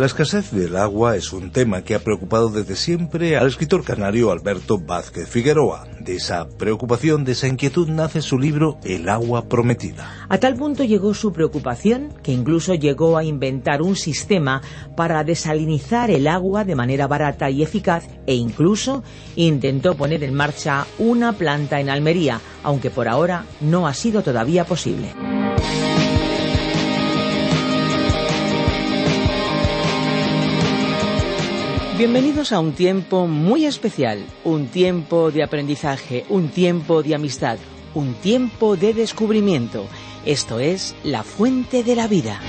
La escasez del agua es un tema que ha preocupado desde siempre al escritor canario Alberto Vázquez Figueroa. De esa preocupación, de esa inquietud nace su libro El agua prometida. A tal punto llegó su preocupación que incluso llegó a inventar un sistema para desalinizar el agua de manera barata y eficaz e incluso intentó poner en marcha una planta en Almería, aunque por ahora no ha sido todavía posible. Bienvenidos a un tiempo muy especial, un tiempo de aprendizaje, un tiempo de amistad, un tiempo de descubrimiento. Esto es la fuente de la vida.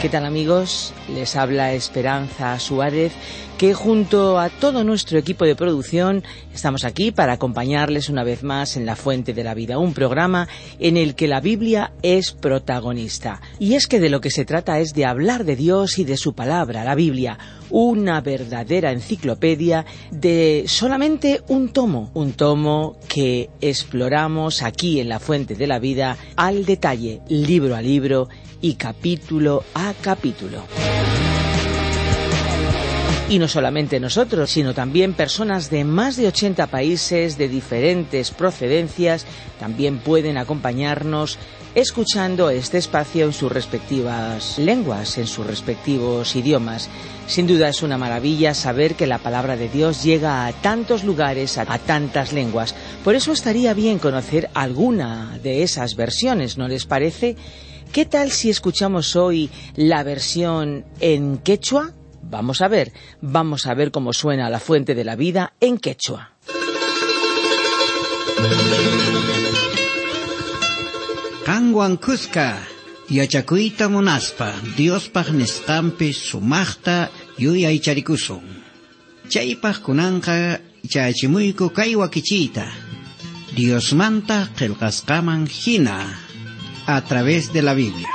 ¿Qué tal amigos? Les habla Esperanza Suárez que junto a todo nuestro equipo de producción estamos aquí para acompañarles una vez más en La Fuente de la Vida, un programa en el que la Biblia es protagonista. Y es que de lo que se trata es de hablar de Dios y de su palabra, la Biblia, una verdadera enciclopedia de solamente un tomo, un tomo que exploramos aquí en La Fuente de la Vida al detalle, libro a libro y capítulo a capítulo. Y no solamente nosotros, sino también personas de más de 80 países de diferentes procedencias también pueden acompañarnos escuchando este espacio en sus respectivas lenguas, en sus respectivos idiomas. Sin duda es una maravilla saber que la palabra de Dios llega a tantos lugares, a, tantas lenguas. Por eso estaría bien conocer alguna de esas versiones, ¿no les parece? ¿Qué tal si escuchamos hoy la versión en quechua? Vamos a ver, vamos a ver cómo suena la fuente de la vida en quechua. Kanguan Cusca, yachakuita monaspa, Dios nisqampi sumaqta yuyaycharikusun. Chaypaq kunanqa chachimuyku kay wakichiyta. Diosmanta qillqasqaman hina a través de la Biblia.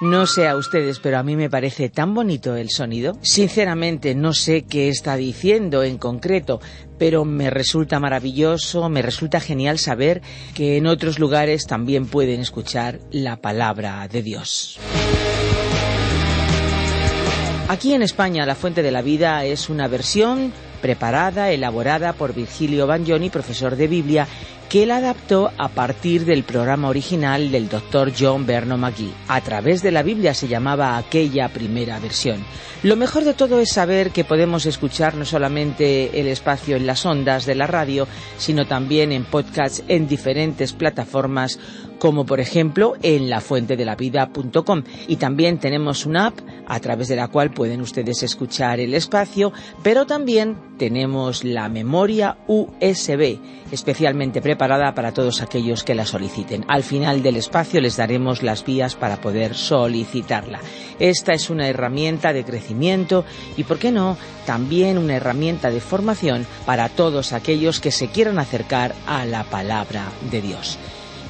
No sé a ustedes, pero a mí me parece tan bonito el sonido. Sinceramente no sé qué está diciendo en concreto, pero me resulta maravilloso, me resulta genial saber que en otros lugares también pueden escuchar la palabra de Dios. Aquí en España, La Fuente de la Vida es una versión preparada, elaborada por Virgilio Bagnoni, profesor de Biblia, que él adaptó a partir del programa original del Dr. John Berno McGee. A través de la Biblia se llamaba aquella primera versión. Lo mejor de todo es saber que podemos escuchar no solamente el espacio en las ondas de la radio, sino también en podcasts en diferentes plataformas como por ejemplo en lafuentedelavida.com y también tenemos una app a través de la cual pueden ustedes escuchar el espacio, pero también tenemos la memoria USB especialmente preparada para todos aquellos que la soliciten. Al final del espacio les daremos las vías para poder solicitarla. Esta es una herramienta de crecimiento y, ¿por qué no?, también una herramienta de formación para todos aquellos que se quieran acercar a la palabra de Dios.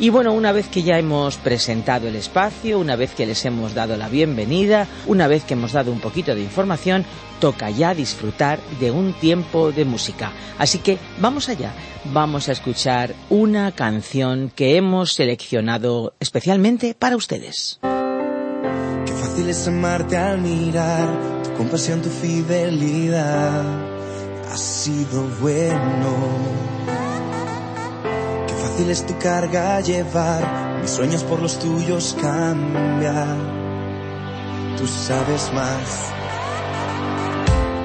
Y bueno, una vez que ya hemos presentado el espacio, una vez que les hemos dado la bienvenida, una vez que hemos dado un poquito de información, toca ya disfrutar de un tiempo de música. Así que vamos allá, vamos a escuchar una canción que hemos seleccionado especialmente para ustedes. Qué fácil es amarte al mirar tu compasión, tu fidelidad. Ha sido bueno fácil es tu carga llevar, mis sueños por los tuyos cambiar. Tú sabes más.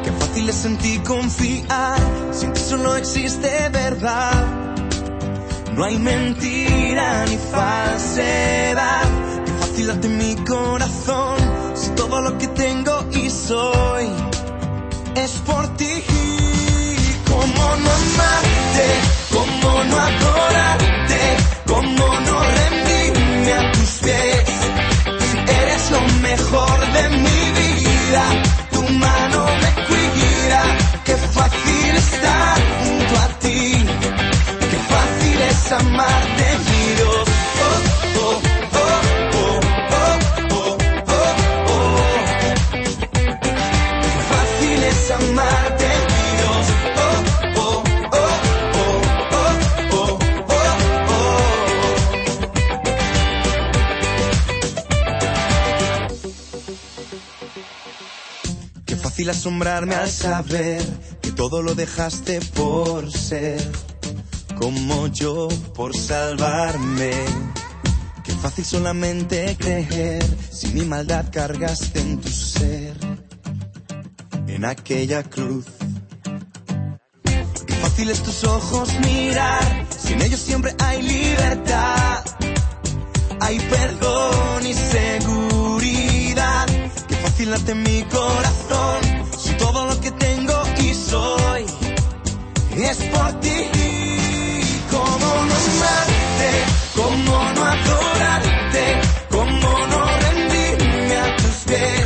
Qué fácil es en ti confiar, sin que solo existe verdad. No hay mentira ni falsedad. Qué fácil darte mi corazón, si todo lo que tengo y soy es por ti. ¿Cómo no amarte? ¿Cómo no adorarte? ¿Cómo no rendirme a tus pies? Eres lo mejor de mi vida, tu mano me cuida. Qué fácil estar junto a ti, qué fácil es amarte, fácil asombrarme al saber que todo lo dejaste por ser como yo, por salvarme. Qué fácil solamente creer si mi maldad cargaste en tu ser, en aquella cruz. Qué fácil es tus ojos mirar, si en ellos siempre hay libertad, hay perdón y seguridad. Qué fácil late mi corazón, soy es por ti. ¿Cómo no amarte? ¿Cómo no adorarte? ¿Cómo no rendirme a tus pies?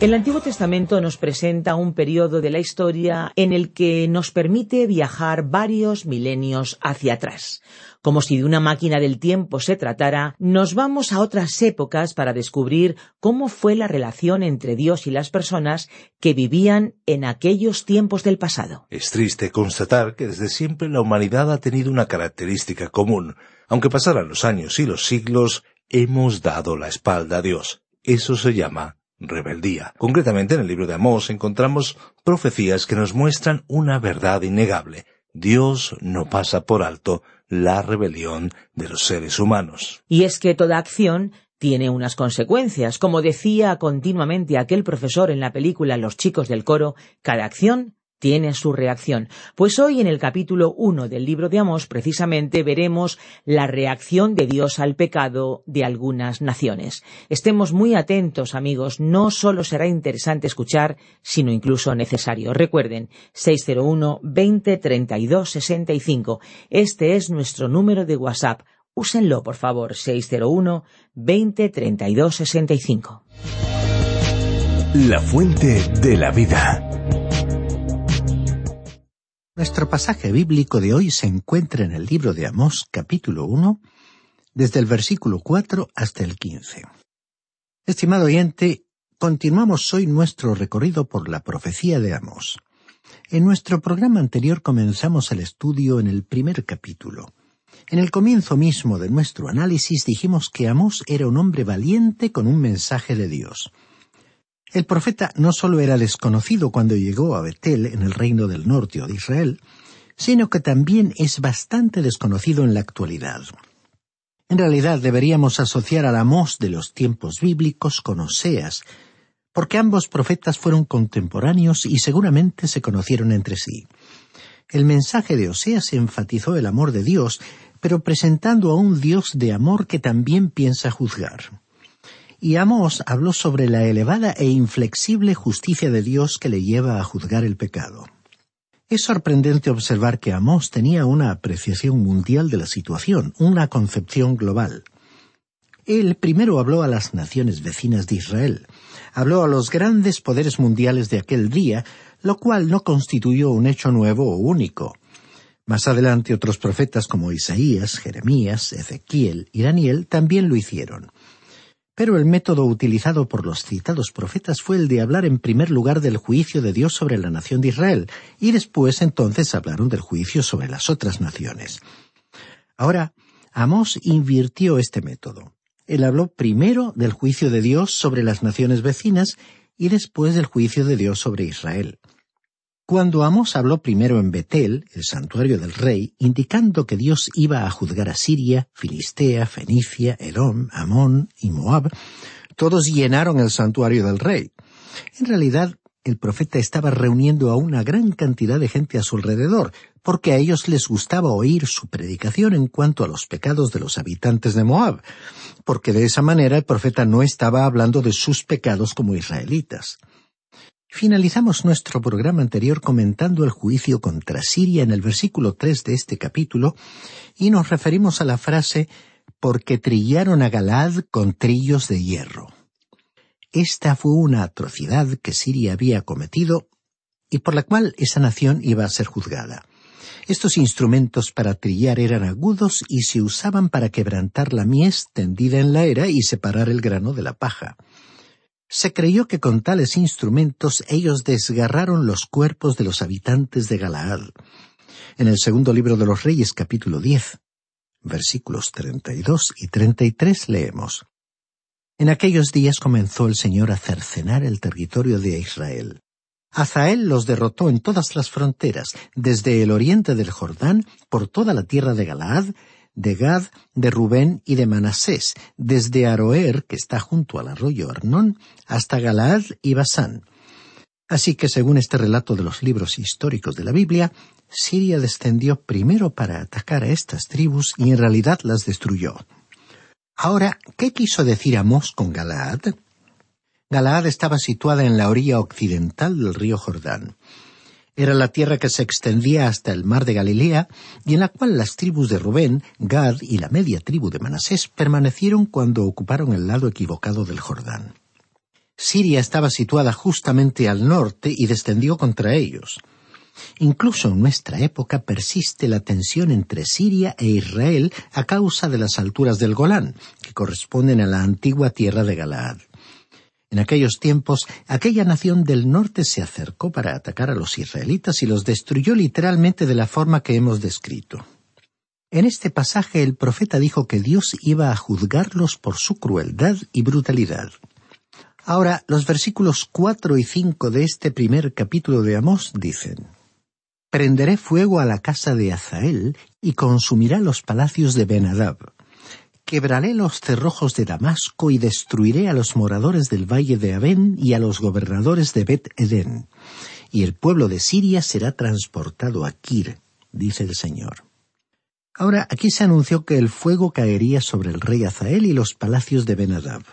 El Antiguo Testamento nos presenta un periodo de la historia en el que nos permite viajar varios milenios hacia atrás. Como si de una máquina del tiempo se tratara, nos vamos a otras épocas para descubrir cómo fue la relación entre Dios y las personas que vivían en aquellos tiempos del pasado. Es triste constatar que desde siempre la humanidad ha tenido una característica común. Aunque pasaran los años y los siglos, hemos dado la espalda a Dios. Eso se llama rebeldía. Concretamente en el libro de Amós encontramos profecías que nos muestran una verdad innegable. Dios no pasa por alto la rebelión de los seres humanos. Y es que toda acción tiene unas consecuencias. Como decía continuamente aquel profesor en la película Los chicos del coro, cada acción tiene su reacción. Pues hoy en el capítulo 1 del libro de Amós precisamente veremos la reacción de Dios al pecado de algunas naciones. Estemos muy atentos, amigos, no solo será interesante escuchar, sino incluso necesario. Recuerden, 601 20 32 65. Este es nuestro número de WhatsApp. Úsenlo, por favor, 601 20 32 65. La fuente de la vida. Nuestro pasaje bíblico de hoy se encuentra en el libro de Amós capítulo 1, desde el versículo 4 hasta el 15. Estimado oyente, continuamos hoy nuestro recorrido por la profecía de Amós. En nuestro programa anterior comenzamos el estudio en el primer capítulo. En el comienzo mismo de nuestro análisis dijimos que Amós era un hombre valiente con un mensaje de Dios. El profeta no solo era desconocido cuando llegó a Betel en el reino del norte o de Israel, sino que también es bastante desconocido en la actualidad. En realidad deberíamos asociar al Amós de los tiempos bíblicos con Oseas, porque ambos profetas fueron contemporáneos y seguramente se conocieron entre sí. El mensaje de Oseas enfatizó el amor de Dios, pero presentando a un Dios de amor que también piensa juzgar. Y Amós habló sobre la elevada e inflexible justicia de Dios que le lleva a juzgar el pecado. Es sorprendente observar que Amós tenía una apreciación mundial de la situación, una concepción global. Él primero habló a las naciones vecinas de Israel, habló a los grandes poderes mundiales de aquel día, lo cual no constituyó un hecho nuevo o único. Más adelante otros profetas como Isaías, Jeremías, Ezequiel y Daniel también lo hicieron. Pero el método utilizado por los citados profetas fue el de hablar en primer lugar del juicio de Dios sobre la nación de Israel, y después entonces hablaron del juicio sobre las otras naciones. Ahora, Amós invirtió este método. Él habló primero del juicio de Dios sobre las naciones vecinas y después del juicio de Dios sobre Israel. Cuando Amos habló primero en Betel, el santuario del rey, indicando que Dios iba a juzgar a Siria, Filistea, Fenicia, Edom, Amón y Moab, todos llenaron el santuario del rey. En realidad, el profeta estaba reuniendo a una gran cantidad de gente a su alrededor, porque a ellos les gustaba oír su predicación en cuanto a los pecados de los habitantes de Moab, porque de esa manera el profeta no estaba hablando de sus pecados como israelitas. Finalizamos nuestro programa anterior comentando el juicio contra Siria en el versículo tres de este capítulo y nos referimos a la frase porque trillaron a Galad con trillos de hierro. Esta fue una atrocidad que Siria había cometido y por la cual esa nación iba a ser juzgada. Estos instrumentos para trillar eran agudos y se usaban para quebrantar la mies tendida en la era y separar el grano de la paja. Se creyó que con tales instrumentos ellos desgarraron los cuerpos de los habitantes de Galaad. En el segundo libro de los Reyes capítulo 10, versículos 32 y 33 leemos. En aquellos días comenzó el Señor a cercenar el territorio de Israel. Azael los derrotó en todas las fronteras, desde el oriente del Jordán, por toda la tierra de Galaad, de Gad, de Rubén y de Manasés, desde Aroer, que está junto al arroyo Arnón, hasta Galaad y Basán. Así que, según este relato de los libros históricos de la Biblia, Siria descendió primero para atacar a estas tribus y en realidad las destruyó. Ahora, ¿qué quiso decir Amós con Galaad? Galaad estaba situada en la orilla occidental del río Jordán. Era la tierra que se extendía hasta el mar de Galilea y en la cual las tribus de Rubén, Gad y la media tribu de Manasés permanecieron cuando ocuparon el lado equivocado del Jordán. Siria estaba situada justamente al norte y descendió contra ellos. Incluso en nuestra época persiste la tensión entre Siria e Israel a causa de las alturas del Golán, que corresponden a la antigua tierra de Galaad. En aquellos tiempos, aquella nación del norte se acercó para atacar a los israelitas y los destruyó literalmente de la forma que hemos descrito. En este pasaje el profeta dijo que Dios iba a juzgarlos por su crueldad y brutalidad. Ahora, los versículos cuatro y cinco de este primer capítulo de Amós dicen Prenderé fuego a la casa de Azael y consumirá los palacios de Benadab quebraré los cerrojos de Damasco y destruiré a los moradores del valle de Abén y a los gobernadores de Bet Edén. Y el pueblo de Siria será transportado a Kir, dice el Señor. Ahora, aquí se anunció que el fuego caería sobre el rey Azael y los palacios de Benadab.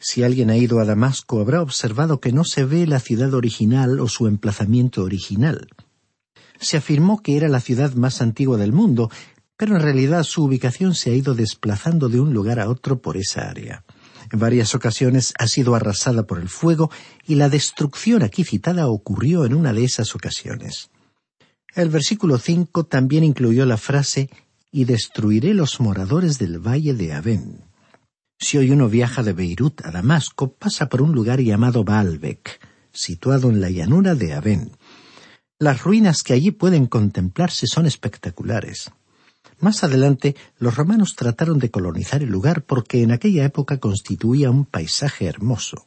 Si alguien ha ido a Damasco habrá observado que no se ve la ciudad original o su emplazamiento original. Se afirmó que era la ciudad más antigua del mundo pero en realidad su ubicación se ha ido desplazando de un lugar a otro por esa área. En varias ocasiones ha sido arrasada por el fuego y la destrucción aquí citada ocurrió en una de esas ocasiones. El versículo 5 también incluyó la frase y destruiré los moradores del valle de Abén. Si hoy uno viaja de Beirut a Damasco, pasa por un lugar llamado Baalbek, situado en la llanura de Abén. Las ruinas que allí pueden contemplarse son espectaculares. Más adelante, los romanos trataron de colonizar el lugar porque en aquella época constituía un paisaje hermoso.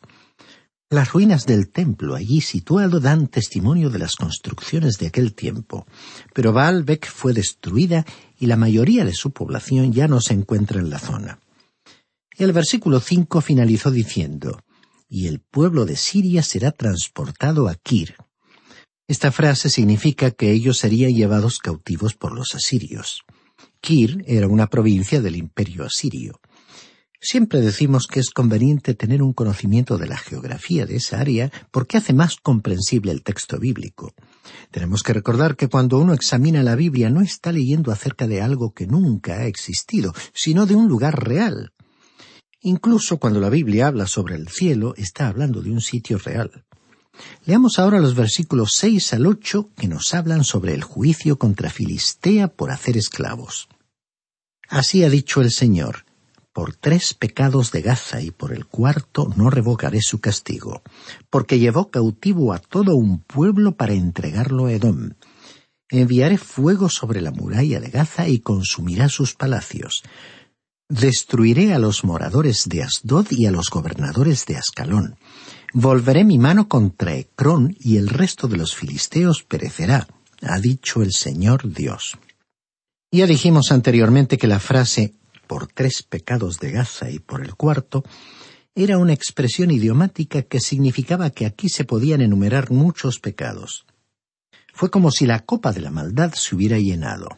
Las ruinas del templo allí situado dan testimonio de las construcciones de aquel tiempo, pero Baalbek fue destruida y la mayoría de su población ya no se encuentra en la zona. El versículo 5 finalizó diciendo, y el pueblo de Siria será transportado a Kir. Esta frase significa que ellos serían llevados cautivos por los asirios. Kir era una provincia del imperio asirio. Siempre decimos que es conveniente tener un conocimiento de la geografía de esa área porque hace más comprensible el texto bíblico. Tenemos que recordar que cuando uno examina la Biblia no está leyendo acerca de algo que nunca ha existido, sino de un lugar real. Incluso cuando la Biblia habla sobre el cielo, está hablando de un sitio real. Leamos ahora los versículos seis al ocho que nos hablan sobre el juicio contra Filistea por hacer esclavos. Así ha dicho el Señor, por tres pecados de Gaza y por el cuarto no revocaré su castigo, porque llevó cautivo a todo un pueblo para entregarlo a Edom. Enviaré fuego sobre la muralla de Gaza y consumirá sus palacios. Destruiré a los moradores de Asdod y a los gobernadores de Ascalón. Volveré mi mano contra Ecrón y el resto de los filisteos perecerá, ha dicho el Señor Dios. Ya dijimos anteriormente que la frase por tres pecados de Gaza y por el cuarto, era una expresión idiomática que significaba que aquí se podían enumerar muchos pecados. Fue como si la copa de la maldad se hubiera llenado.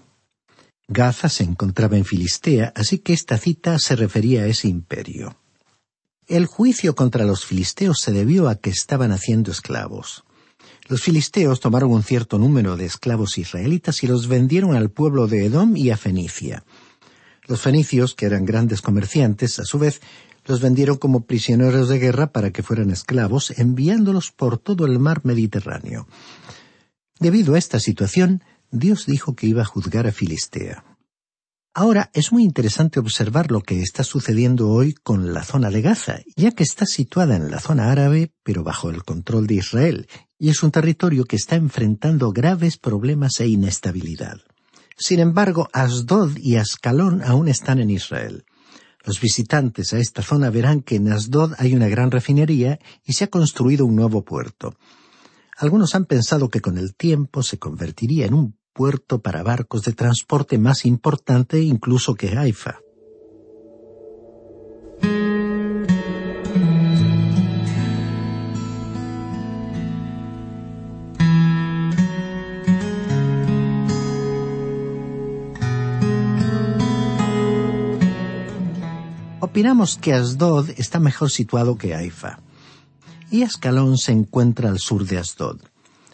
Gaza se encontraba en Filistea, así que esta cita se refería a ese imperio. El juicio contra los filisteos se debió a que estaban haciendo esclavos. Los filisteos tomaron un cierto número de esclavos israelitas y los vendieron al pueblo de Edom y a Fenicia. Los fenicios, que eran grandes comerciantes, a su vez, los vendieron como prisioneros de guerra para que fueran esclavos, enviándolos por todo el mar Mediterráneo. Debido a esta situación, Dios dijo que iba a juzgar a Filistea. Ahora es muy interesante observar lo que está sucediendo hoy con la zona de Gaza, ya que está situada en la zona árabe, pero bajo el control de Israel, y es un territorio que está enfrentando graves problemas e inestabilidad. Sin embargo, Asdod y Ascalón aún están en Israel. Los visitantes a esta zona verán que en Asdod hay una gran refinería y se ha construido un nuevo puerto. Algunos han pensado que con el tiempo se convertiría en un puerto para barcos de transporte más importante incluso que Haifa. Opinamos que Asdod está mejor situado que Haifa. Y Ascalón se encuentra al sur de Asdod.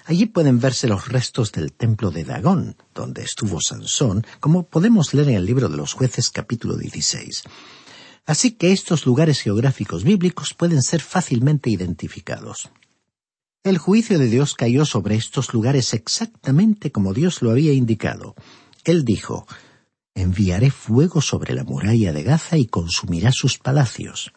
Allí pueden verse los restos del templo de Dagón, donde estuvo Sansón, como podemos leer en el libro de los jueces capítulo 16. Así que estos lugares geográficos bíblicos pueden ser fácilmente identificados. El juicio de Dios cayó sobre estos lugares exactamente como Dios lo había indicado. Él dijo, enviaré fuego sobre la muralla de Gaza y consumirá sus palacios.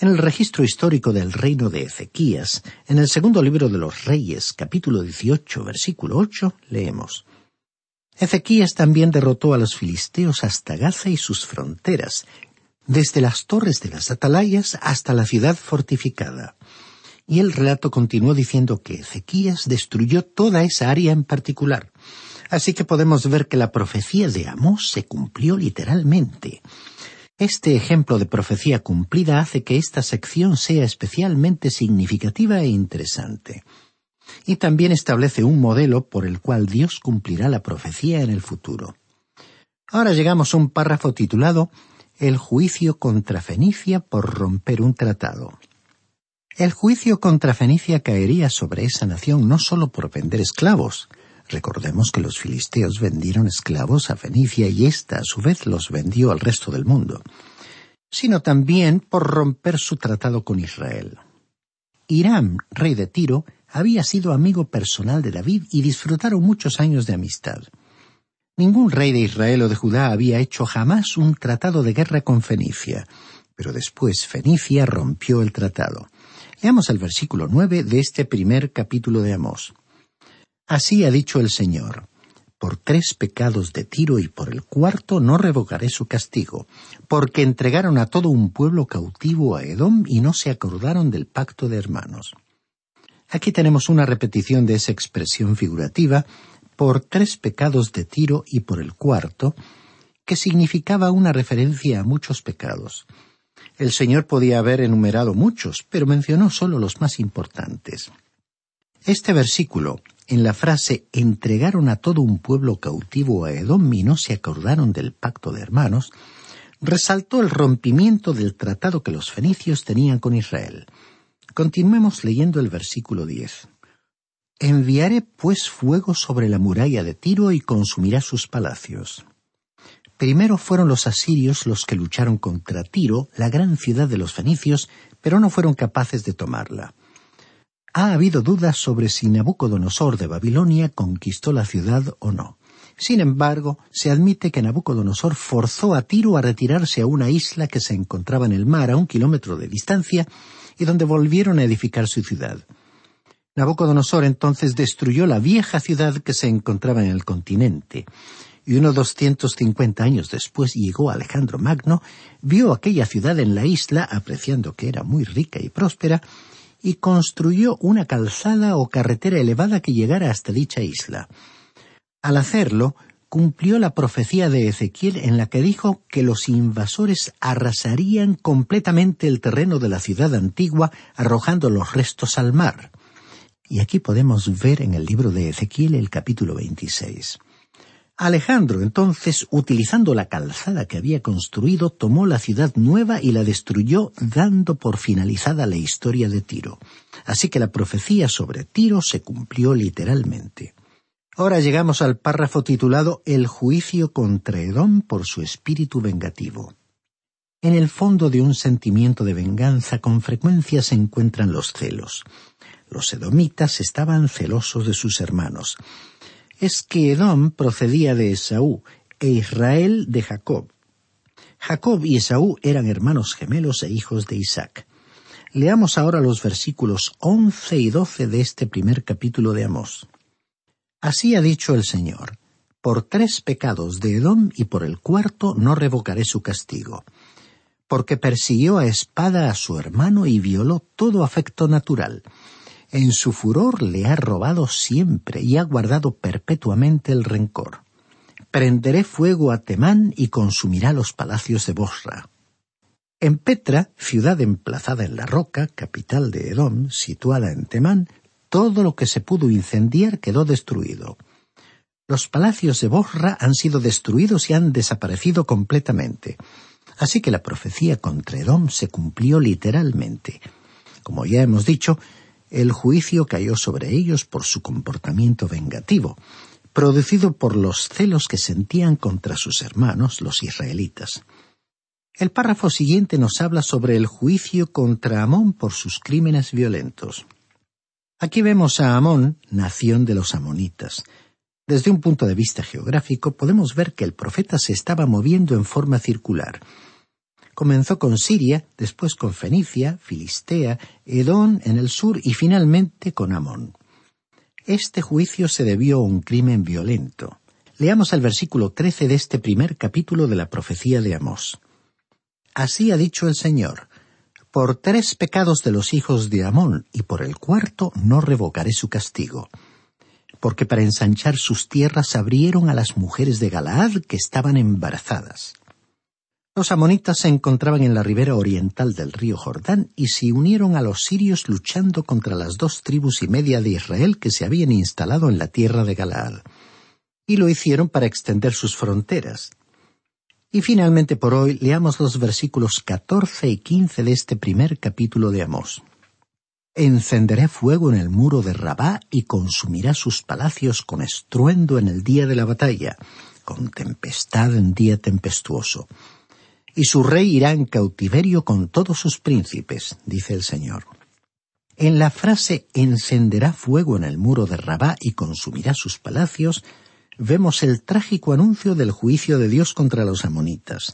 En el registro histórico del reino de Ezequías, en el segundo libro de los Reyes, capítulo 18, versículo 8, leemos Ezequías también derrotó a los filisteos hasta Gaza y sus fronteras, desde las torres de las atalayas hasta la ciudad fortificada. Y el relato continuó diciendo que Ezequías destruyó toda esa área en particular. Así que podemos ver que la profecía de Amós se cumplió literalmente. Este ejemplo de profecía cumplida hace que esta sección sea especialmente significativa e interesante. Y también establece un modelo por el cual Dios cumplirá la profecía en el futuro. Ahora llegamos a un párrafo titulado El juicio contra Fenicia por romper un tratado. El juicio contra Fenicia caería sobre esa nación no solo por vender esclavos, Recordemos que los filisteos vendieron esclavos a Fenicia y ésta a su vez los vendió al resto del mundo, sino también por romper su tratado con Israel. Hiram, rey de Tiro, había sido amigo personal de David y disfrutaron muchos años de amistad. Ningún rey de Israel o de Judá había hecho jamás un tratado de guerra con Fenicia, pero después Fenicia rompió el tratado. Leamos el versículo nueve de este primer capítulo de Amós. Así ha dicho el Señor. por tres pecados de Tiro y por el cuarto no revocaré su castigo, porque entregaron a todo un pueblo cautivo a Edom y no se acordaron del pacto de hermanos. Aquí tenemos una repetición de esa expresión figurativa por tres pecados de Tiro y por el cuarto, que significaba una referencia a muchos pecados. El Señor podía haber enumerado muchos, pero mencionó solo los más importantes. Este versículo, en la frase entregaron a todo un pueblo cautivo a Edom y no se acordaron del pacto de hermanos, resaltó el rompimiento del tratado que los fenicios tenían con Israel. Continuemos leyendo el versículo diez. Enviaré pues fuego sobre la muralla de Tiro y consumirá sus palacios. Primero fueron los asirios los que lucharon contra Tiro, la gran ciudad de los fenicios, pero no fueron capaces de tomarla. Ha habido dudas sobre si Nabucodonosor de Babilonia conquistó la ciudad o no. Sin embargo, se admite que Nabucodonosor forzó a Tiro a retirarse a una isla que se encontraba en el mar a un kilómetro de distancia y donde volvieron a edificar su ciudad. Nabucodonosor entonces destruyó la vieja ciudad que se encontraba en el continente y unos doscientos cincuenta años después llegó Alejandro Magno, vio aquella ciudad en la isla, apreciando que era muy rica y próspera, y construyó una calzada o carretera elevada que llegara hasta dicha isla. Al hacerlo, cumplió la profecía de Ezequiel en la que dijo que los invasores arrasarían completamente el terreno de la ciudad antigua, arrojando los restos al mar. Y aquí podemos ver en el libro de Ezequiel el capítulo 26. Alejandro, entonces, utilizando la calzada que había construido, tomó la ciudad nueva y la destruyó, dando por finalizada la historia de Tiro. Así que la profecía sobre Tiro se cumplió literalmente. Ahora llegamos al párrafo titulado El juicio contra Edom por su espíritu vengativo. En el fondo de un sentimiento de venganza con frecuencia se encuentran los celos. Los edomitas estaban celosos de sus hermanos es que Edom procedía de Esaú e Israel de Jacob. Jacob y Esaú eran hermanos gemelos e hijos de Isaac. Leamos ahora los versículos once y doce de este primer capítulo de Amós. Así ha dicho el Señor, por tres pecados de Edom y por el cuarto no revocaré su castigo, porque persiguió a espada a su hermano y violó todo afecto natural, en su furor le ha robado siempre y ha guardado perpetuamente el rencor. Prenderé fuego a Temán y consumirá los palacios de Bosra. En Petra, ciudad emplazada en la roca, capital de Edom, situada en Temán, todo lo que se pudo incendiar quedó destruido. Los palacios de Bosra han sido destruidos y han desaparecido completamente. Así que la profecía contra Edom se cumplió literalmente. Como ya hemos dicho, el juicio cayó sobre ellos por su comportamiento vengativo, producido por los celos que sentían contra sus hermanos, los israelitas. El párrafo siguiente nos habla sobre el juicio contra Amón por sus crímenes violentos. Aquí vemos a Amón, nación de los amonitas. Desde un punto de vista geográfico podemos ver que el profeta se estaba moviendo en forma circular, Comenzó con Siria, después con Fenicia, Filistea, Edón en el sur y finalmente con Amón. Este juicio se debió a un crimen violento. Leamos el versículo trece de este primer capítulo de la profecía de Amós. Así ha dicho el Señor, por tres pecados de los hijos de Amón y por el cuarto no revocaré su castigo. Porque para ensanchar sus tierras abrieron a las mujeres de Galaad que estaban embarazadas. Los amonitas se encontraban en la ribera oriental del río Jordán y se unieron a los sirios luchando contra las dos tribus y media de Israel que se habían instalado en la tierra de Galaad. Y lo hicieron para extender sus fronteras. Y finalmente por hoy leamos los versículos catorce y quince de este primer capítulo de Amós. Encenderé fuego en el muro de Rabá y consumirá sus palacios con estruendo en el día de la batalla, con tempestad en día tempestuoso y su rey irá en cautiverio con todos sus príncipes, dice el Señor. En la frase encenderá fuego en el muro de Rabá y consumirá sus palacios, vemos el trágico anuncio del juicio de Dios contra los amonitas.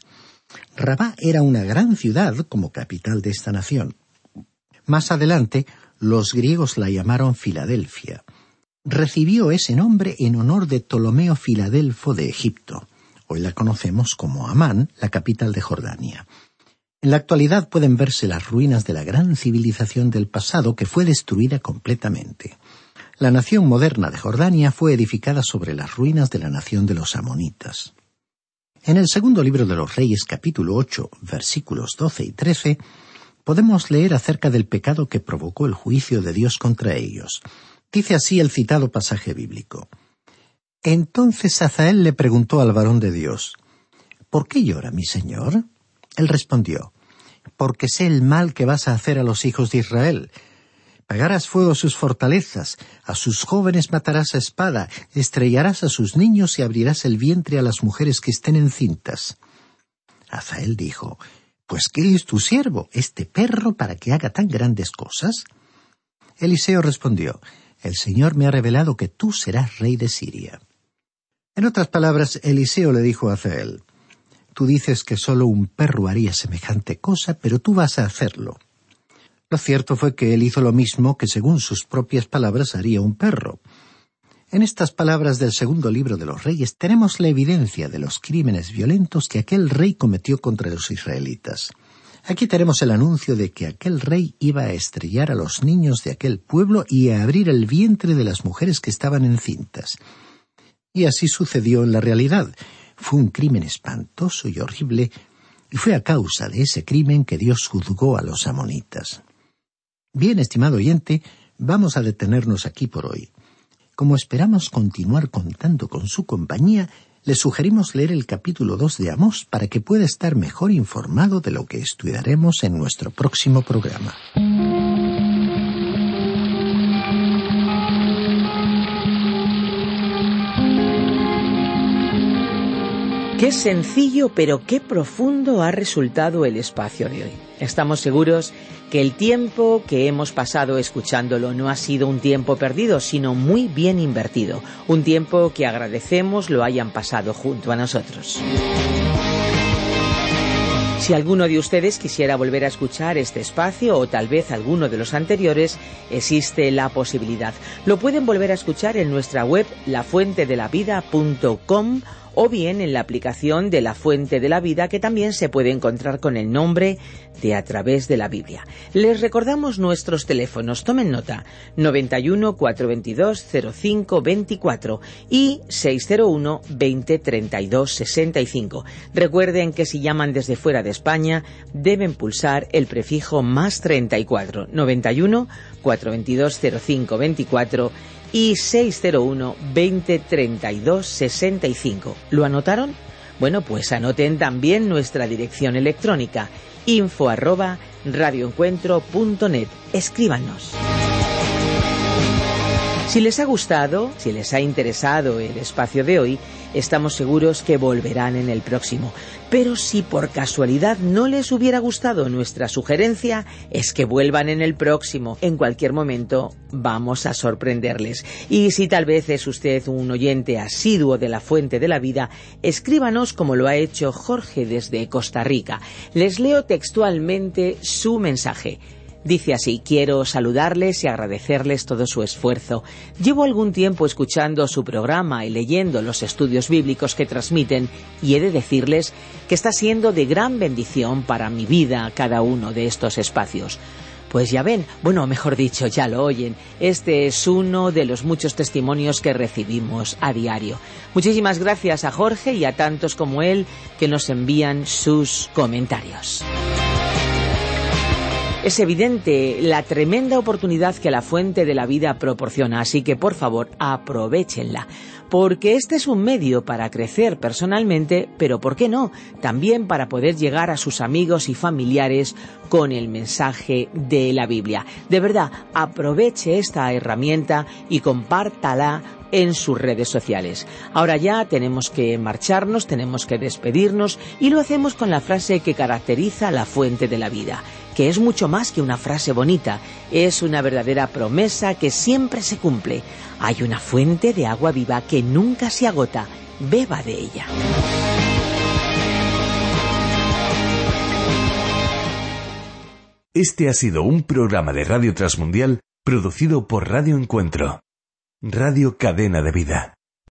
Rabá era una gran ciudad como capital de esta nación. Más adelante, los griegos la llamaron Filadelfia. recibió ese nombre en honor de Ptolomeo Filadelfo de Egipto. Hoy la conocemos como Amán, la capital de Jordania. En la actualidad pueden verse las ruinas de la gran civilización del pasado que fue destruida completamente. La nación moderna de Jordania fue edificada sobre las ruinas de la nación de los amonitas. En el segundo libro de los Reyes capítulo 8 versículos 12 y 13 podemos leer acerca del pecado que provocó el juicio de Dios contra ellos. Dice así el citado pasaje bíblico. Entonces Azael le preguntó al varón de Dios, ¿Por qué llora mi señor? Él respondió, porque sé el mal que vas a hacer a los hijos de Israel. Pagarás fuego a sus fortalezas, a sus jóvenes matarás a espada, estrellarás a sus niños y abrirás el vientre a las mujeres que estén encintas. Azael dijo, Pues ¿qué es tu siervo, este perro, para que haga tan grandes cosas? Eliseo respondió, El Señor me ha revelado que tú serás rey de Siria. En otras palabras, Eliseo le dijo a Azael, Tú dices que solo un perro haría semejante cosa, pero tú vas a hacerlo. Lo cierto fue que él hizo lo mismo que según sus propias palabras haría un perro. En estas palabras del segundo libro de los reyes tenemos la evidencia de los crímenes violentos que aquel rey cometió contra los israelitas. Aquí tenemos el anuncio de que aquel rey iba a estrellar a los niños de aquel pueblo y a abrir el vientre de las mujeres que estaban encintas. Y así sucedió en la realidad. Fue un crimen espantoso y horrible, y fue a causa de ese crimen que Dios juzgó a los amonitas. Bien, estimado oyente, vamos a detenernos aquí por hoy. Como esperamos continuar contando con su compañía, le sugerimos leer el capítulo 2 de Amós para que pueda estar mejor informado de lo que estudiaremos en nuestro próximo programa. Qué sencillo pero qué profundo ha resultado el espacio de hoy. Estamos seguros que el tiempo que hemos pasado escuchándolo no ha sido un tiempo perdido, sino muy bien invertido, un tiempo que agradecemos lo hayan pasado junto a nosotros. Si alguno de ustedes quisiera volver a escuchar este espacio o tal vez alguno de los anteriores, existe la posibilidad. Lo pueden volver a escuchar en nuestra web lafuentedelavida.com o bien en la aplicación de la Fuente de la Vida que también se puede encontrar con el nombre de A través de la Biblia. Les recordamos nuestros teléfonos, tomen nota, 91 422 05 24 y 601 20 32 65. Recuerden que si llaman desde fuera de España deben pulsar el prefijo más 34 91 422 05 24 y 601 20 32 65. ¿Lo anotaron? Bueno, pues anoten también nuestra dirección electrónica info radioencuentro.net. Escríbanos. Si les ha gustado, si les ha interesado el espacio de hoy, estamos seguros que volverán en el próximo. Pero si por casualidad no les hubiera gustado nuestra sugerencia, es que vuelvan en el próximo. En cualquier momento vamos a sorprenderles. Y si tal vez es usted un oyente asiduo de la fuente de la vida, escríbanos como lo ha hecho Jorge desde Costa Rica. Les leo textualmente su mensaje. Dice así, quiero saludarles y agradecerles todo su esfuerzo. Llevo algún tiempo escuchando su programa y leyendo los estudios bíblicos que transmiten y he de decirles que está siendo de gran bendición para mi vida cada uno de estos espacios. Pues ya ven, bueno, mejor dicho, ya lo oyen. Este es uno de los muchos testimonios que recibimos a diario. Muchísimas gracias a Jorge y a tantos como él que nos envían sus comentarios. Es evidente la tremenda oportunidad que la fuente de la vida proporciona, así que por favor aprovechenla, porque este es un medio para crecer personalmente, pero ¿por qué no? También para poder llegar a sus amigos y familiares con el mensaje de la Biblia. De verdad, aproveche esta herramienta y compártala en sus redes sociales. Ahora ya tenemos que marcharnos, tenemos que despedirnos y lo hacemos con la frase que caracteriza la fuente de la vida que es mucho más que una frase bonita, es una verdadera promesa que siempre se cumple. Hay una fuente de agua viva que nunca se agota, beba de ella. Este ha sido un programa de Radio Transmundial producido por Radio Encuentro. Radio Cadena de Vida.